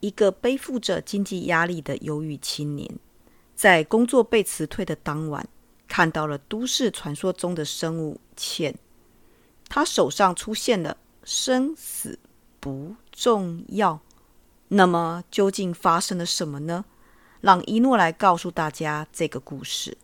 一个背负着经济压力的忧郁青年，在工作被辞退的当晚，看到了都市传说中的生物茜。他手上出现了“生死不重要”，那么究竟发生了什么呢？让一诺来告诉大家这个故事。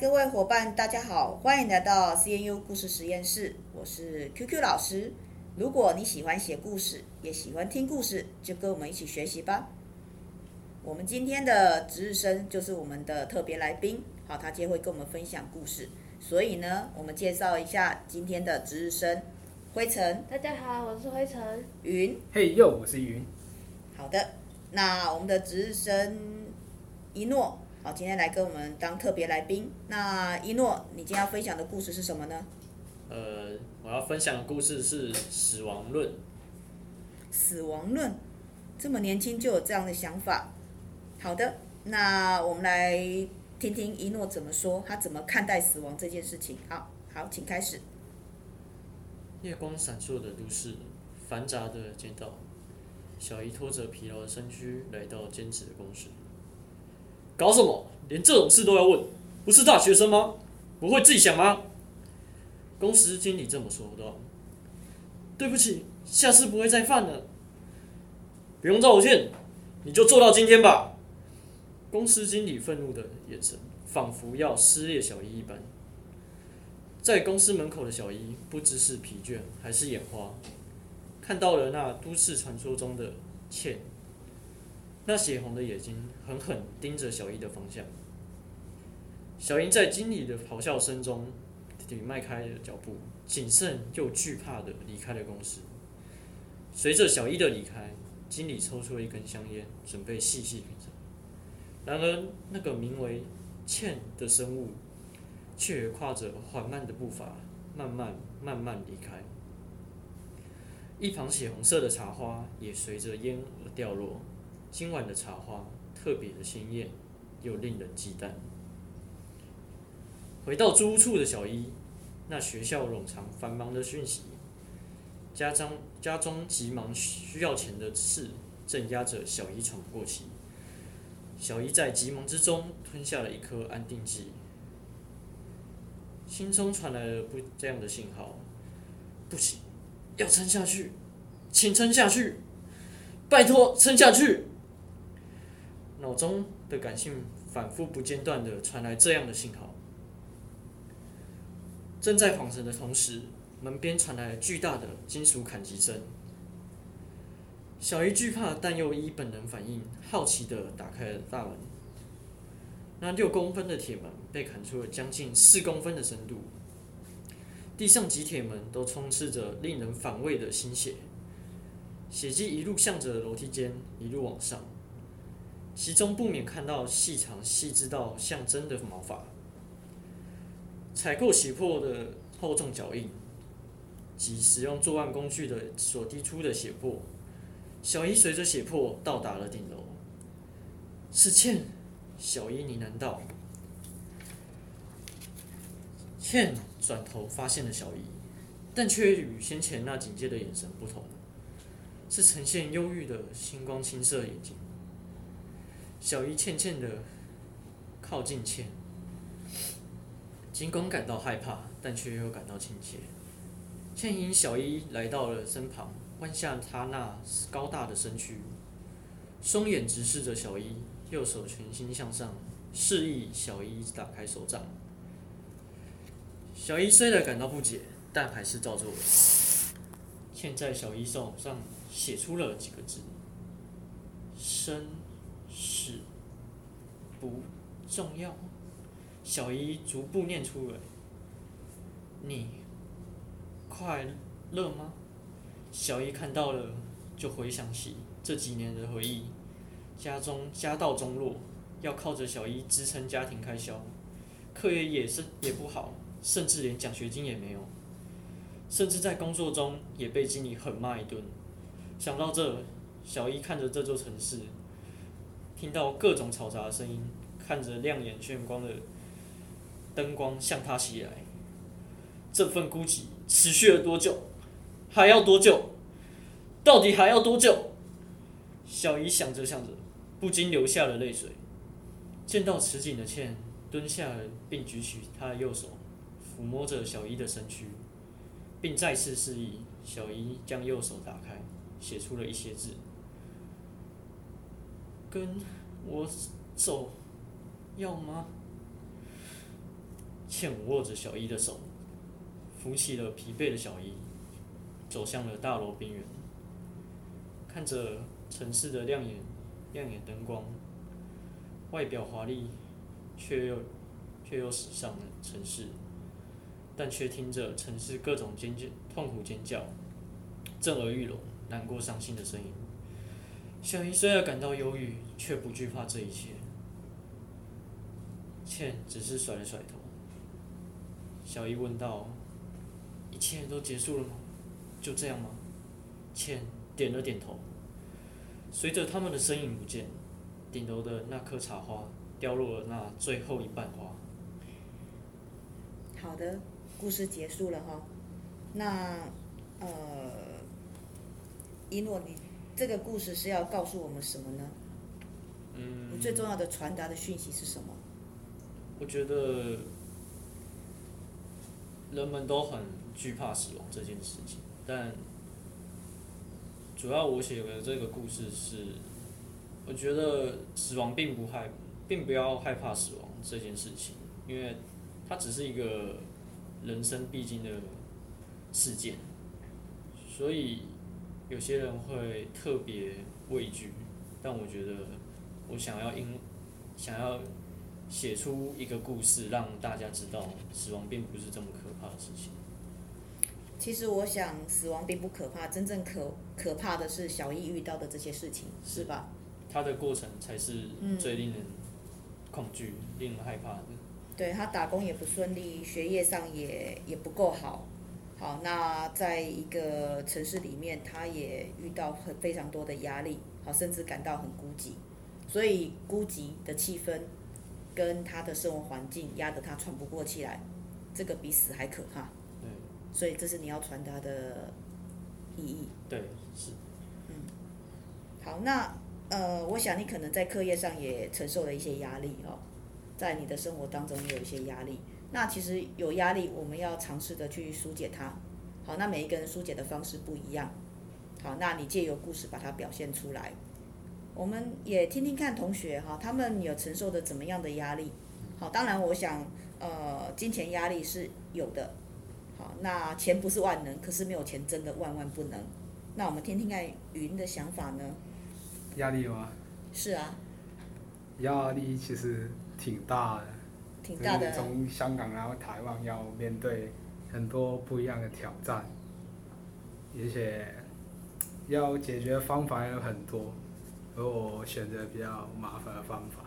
各位伙伴，大家好，欢迎来到 CNU 故事实验室，我是 QQ 老师。如果你喜欢写故事，也喜欢听故事，就跟我们一起学习吧。我们今天的值日生就是我们的特别来宾，好，他今天会跟我们分享故事。所以呢，我们介绍一下今天的值日生，灰尘。大家好，我是灰尘。云。嘿哟，我是云。好的，那我们的值日生一诺，好，今天来跟我们当特别来宾。那一诺，你今天要分享的故事是什么呢？呃，我要分享的故事是死亡论。死亡论，这么年轻就有这样的想法。好的，那我们来听听一诺怎么说，他怎么看待死亡这件事情。好，好，请开始。夜光闪烁的都市，繁杂的街道，小姨拖着疲劳的身躯来到兼职的公司。搞什么？连这种事都要问？不是大学生吗？不会自己想吗？公司经理这么说的。对不起，下次不会再犯了。不用道歉，你就做到今天吧。公司经理愤怒的眼神，仿佛要撕裂小姨一般。在公司门口的小姨，不知是疲倦还是眼花，看到了那都市传说中的茜，那血红的眼睛狠狠盯着小姨的方向。小姨在经理的咆哮声中。迈开了脚步，谨慎又惧怕的离开了公司。随着小姨的离开，经理抽出了一根香烟，准备细细品尝。然而，那个名为茜的生物，却跨着缓慢的步伐，慢慢慢慢离开。一旁血红色的茶花也随着烟而掉落。今晚的茶花特别的鲜艳，又令人忌惮。回到租屋处的小姨。那学校冗长繁忙的讯息，家中家中急忙需要钱的事，正压着小姨喘不过气。小姨在急忙之中吞下了一颗安定剂，心中传来了不这样的信号：不行，要撑下去，请撑下去，拜托撑下去。脑中的感性反复不间断的传来这样的信号。正在恍神的同时，门边传来巨大的金属砍击声。小姨惧怕，但又依本能反应，好奇的打开了大门。那六公分的铁门被砍出了将近四公分的深度，地上及铁门都充斥着令人反胃的腥血，血迹一路向着楼梯间一路往上，其中不免看到细长细致到像针的毛发。踩过血泊的厚重脚印，及使用作案工具的所滴出的血泊，小姨随着血泊到达了顶楼。是茜，小姨呢喃道。茜转头发现了小姨，但却与先前那警戒的眼神不同，是呈现忧郁的星光青色眼睛。小姨怯怯的靠近茜。尽管感到害怕，但却又感到亲切。茜因小姨来到了身旁，弯下她那高大的身躯，双眼直视着小姨，右手全心向上，示意小姨打开手掌。小姨虽然感到不解，但还是照做了。茜在小姨手上写出了几个字：“生是不重要。”小姨逐步念出来：“你快乐吗？”小姨看到了，就回想起这几年的回忆。家中家道中落，要靠着小姨支撑家庭开销，课业也是也不好，甚至连奖学金也没有。甚至在工作中也被经理狠骂一顿。想到这，小一看着这座城市，听到各种嘈杂的声音，看着亮眼炫光的灯光向他袭来，这份孤寂持续了多久？还要多久？到底还要多久？小姨想着想着，不禁流下了泪水。见到此景的茜蹲下，并举起她的右手，抚摸着小姨的身躯，并再次示意小姨将右手打开，写出了一些字：“跟我走，要吗？”茜握着小姨的手，扶起了疲惫的小姨，走向了大楼边缘，看着城市的亮眼、亮眼灯光。外表华丽，却又却又时尚的城市，但却听着城市各种尖叫、痛苦尖叫、震耳欲聋、难过伤心的声音。小姨虽然感到忧郁，却不惧怕这一切。茜只是甩了甩头。小姨问道：“一切都结束了吗？就这样吗？”茜点了点头。随着他们的身影不见。顶楼的那棵茶花掉落了那最后一瓣花。好的，故事结束了哈。那呃，一诺，你这个故事是要告诉我们什么呢？嗯。你最重要的传达的讯息是什么？我觉得人们都很惧怕死亡这件事情，但主要我写的这个故事是。我觉得死亡并不害，并不要害怕死亡这件事情，因为它只是一个人生必经的事件，所以有些人会特别畏惧，但我觉得我想要因想要写出一个故事，让大家知道死亡并不是这么可怕的事情。其实我想死亡并不可怕，真正可可怕的是小易遇到的这些事情，是吧？他的过程才是最令人恐惧、嗯、令人害怕的。对，他打工也不顺利，学业上也也不够好。好，那在一个城市里面，他也遇到很非常多的压力，好，甚至感到很孤寂。所以孤寂的气氛跟他的生活环境压得他喘不过气来，这个比死还可怕。对。所以这是你要传达的意义。对，是。嗯。好，那。呃，我想你可能在课业上也承受了一些压力哦，在你的生活当中也有一些压力。那其实有压力，我们要尝试的去疏解它。好，那每一个人疏解的方式不一样。好，那你借由故事把它表现出来，我们也听听看同学哈，他们有承受的怎么样的压力。好，当然我想，呃，金钱压力是有的。好，那钱不是万能，可是没有钱真的万万不能。那我们听听看云的想法呢？压力吗？是啊，压力其实挺大的，挺大的。从香港然后台湾要面对很多不一样的挑战，而且要解决方法有很多，而我选择比较麻烦的方法。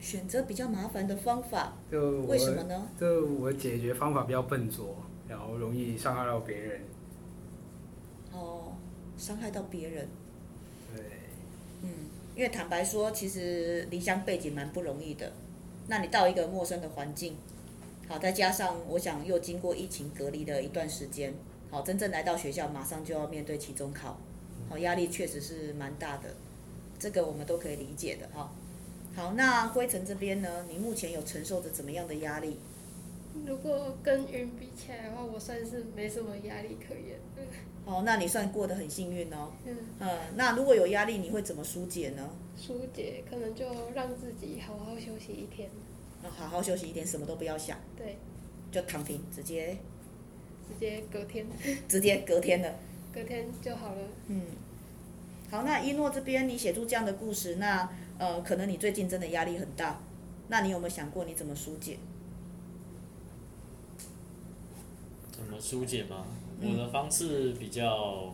选择比较麻烦的方法，就为什么呢？就我解决方法比较笨拙，然后容易伤害到别人。哦，伤害到别人。对嗯，因为坦白说，其实离乡背景蛮不容易的。那你到一个陌生的环境，好，再加上我想又经过疫情隔离的一段时间，好，真正来到学校，马上就要面对期中考，好，压力确实是蛮大的。这个我们都可以理解的哈。好，那灰尘这边呢，你目前有承受着怎么样的压力？如果跟云比起来的话，我算是没什么压力可言。哦，那你算过得很幸运哦。嗯。嗯，那如果有压力，你会怎么疏解呢？疏解可能就让自己好好休息一天。啊，好好休息一天，什么都不要想。对。就躺平，直接。直接隔天。直接隔天了。隔天就好了。嗯。好，那一诺这边你写出这样的故事，那呃，可能你最近真的压力很大，那你有没有想过你怎么疏解？怎么疏解吗？我的方式比较，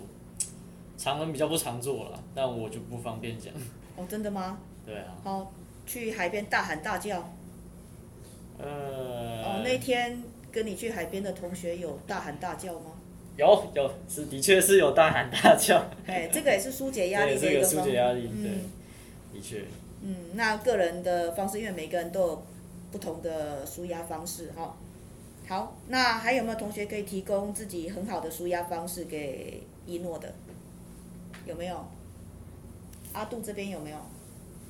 常人比较不常做了，但我就不方便讲。哦，真的吗？对啊。好，去海边大喊大叫。呃。哦，那天跟你去海边的同学有大喊大叫吗？有有是的确是有大喊大叫，哎，这个也是疏解压力的一个 方解压力，嗯对，的确，嗯，那个人的方式，因为每个人都有不同的舒压方式哈。好，那还有没有同学可以提供自己很好的舒压方式给一诺的？有没有？阿杜这边有没有？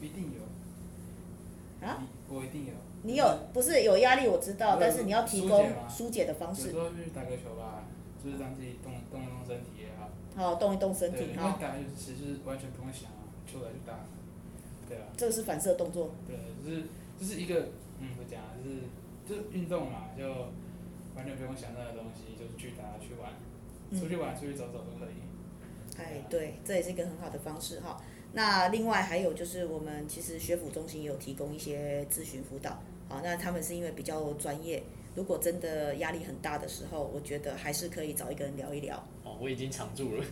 一定有。啊？我一定有。你有不是有压力我知道，但是你要提供疏解的方式有时。候去打个球吧，就是让自己动动一动身体也好。好，动一动身体哈，打游戏就是完全不用想啊，球来就打。对啊。这个是反射动作。对，就是就是一个嗯，怎么讲啊，就是就是运动嘛，就完全不用想那个东西，就是去打去玩，出去玩出去走走都可以。哎，对，这也是一个很好的方式哈。那另外还有就是，我们其实学府中心有提供一些咨询辅导，好，那他们是因为比较专业，如果真的压力很大的时候，我觉得还是可以找一个人聊一聊。哦，我已经常住了，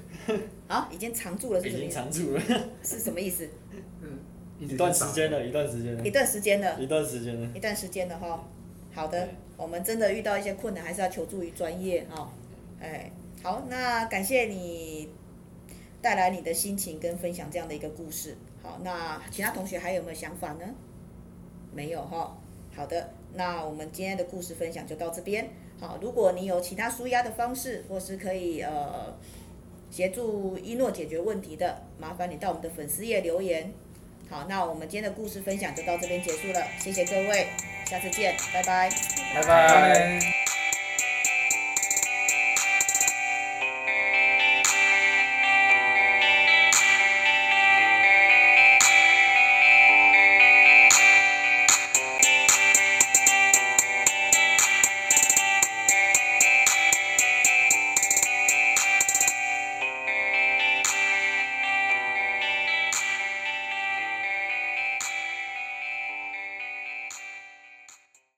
啊，已经常住了是 已经什么意思？常住了，是什么意思？嗯，一段时间了，一段时间了一，段时间了，一段时间了，一段时间了哈。好的，我们真的遇到一些困难，还是要求助于专业哈。哎，好，那感谢你带来你的心情跟分享这样的一个故事。好，那其他同学还有没有想法呢？没有哈。好的，那我们今天的故事分享就到这边。好，如果你有其他舒压的方式，或是可以呃协助一诺解决问题的，麻烦你到我们的粉丝页留言。好，那我们今天的故事分享就到这边结束了，谢谢各位，下次见，拜。拜拜拜。